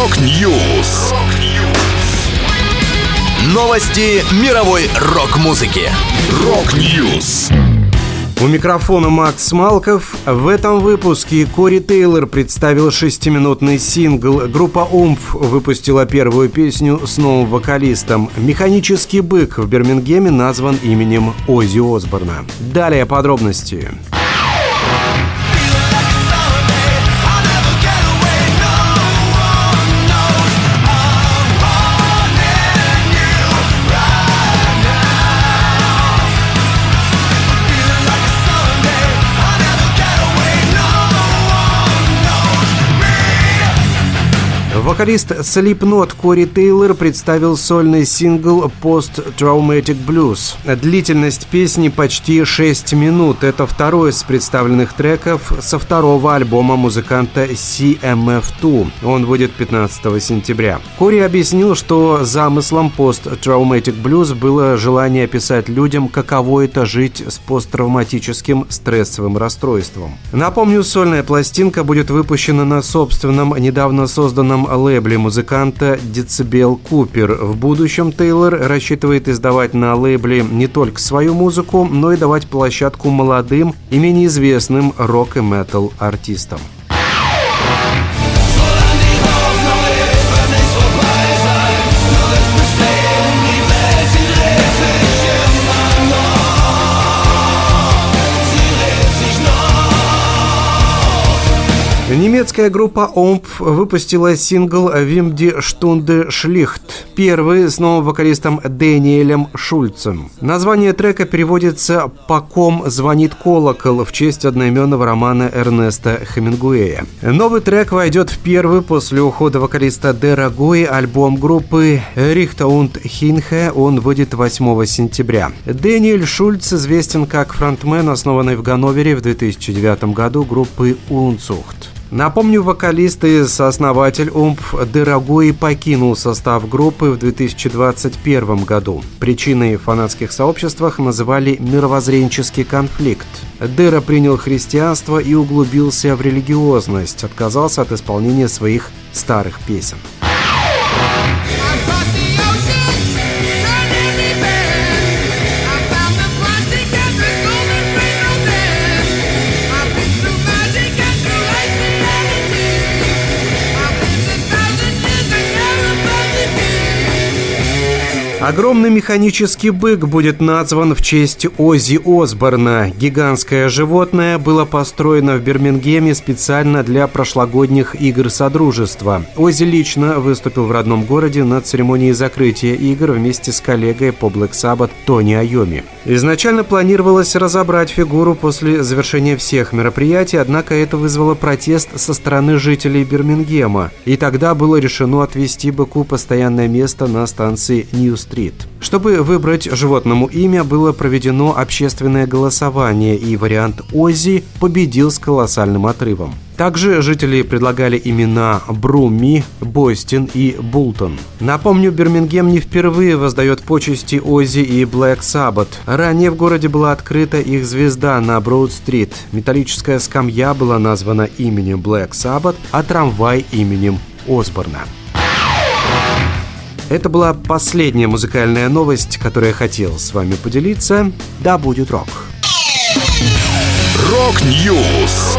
Rock News. Новости мировой рок-музыки. Rock News. У микрофона Макс Малков. В этом выпуске Кори Тейлор представил шестиминутный сингл. Группа «Oomph!» выпустила первую песню с новым вокалистом. «Механический бык» в Бирмингеме назван именем Ози Осборна. Далее подробности. Вокалист Slipknot Кори Тейлор представил сольный сингл Post Traumatic Blues. Длительность песни почти 6 минут. Это второй из представленных треков со второго альбома музыканта CMF2. Он выйдет 15 сентября. Кори объяснил, что замыслом Post Traumatic Blues было желание описать людям, каково это жить с посттравматическим стрессовым расстройством. Напомню, сольная пластинка будет выпущена на собственном недавно созданном лейбле музыканта Децибел Купер. В будущем Тейлор рассчитывает издавать на лейбле не только свою музыку, но и давать площадку молодым и менее известным рок и метал артистам. Немецкая группа Омп выпустила сингл «Вим ди Штунде Шлихт», первый с новым вокалистом Дэниелем Шульцем. Название трека переводится «По ком звонит колокол» в честь одноименного романа Эрнеста Хемингуэя. Новый трек войдет в первый после ухода вокалиста Дорогой альбом группы «Рихта und Хинхе». Он выйдет 8 сентября. Дэниэль Шульц известен как фронтмен, основанный в Ганновере в 2009 году группы «Унцухт». Напомню, вокалист и сооснователь Умпф Дорогой покинул состав группы в 2021 году. Причиной в фанатских сообществах называли мировоззренческий конфликт. Дера принял христианство и углубился в религиозность, отказался от исполнения своих старых песен. Огромный механический бык будет назван в честь Ози Осборна. Гигантское животное было построено в Бирмингеме специально для прошлогодних игр Содружества. Ози лично выступил в родном городе на церемонии закрытия игр вместе с коллегой по Black Sabbath Тони Айомми. Изначально планировалось разобрать фигуру после завершения всех мероприятий, однако это вызвало протест со стороны жителей Бирмингема. И тогда было решено отвести быку постоянное место на станции New Street. Чтобы выбрать животному имя, было проведено общественное голосование, и вариант Ози победил с колоссальным отрывом. Также жители предлагали имена Бруми, Бостин и Бултон. Напомню, Бирмингем не впервые воздает почести Ози и Блэк Саббат. Ранее в городе была открыта их звезда на Броуд-стрит. Металлическая скамья была названа именем Блэк Саббат, а трамвай именем Осборна. Это была последняя музыкальная новость, которую я хотел с вами поделиться. Да будет рок. Rock News.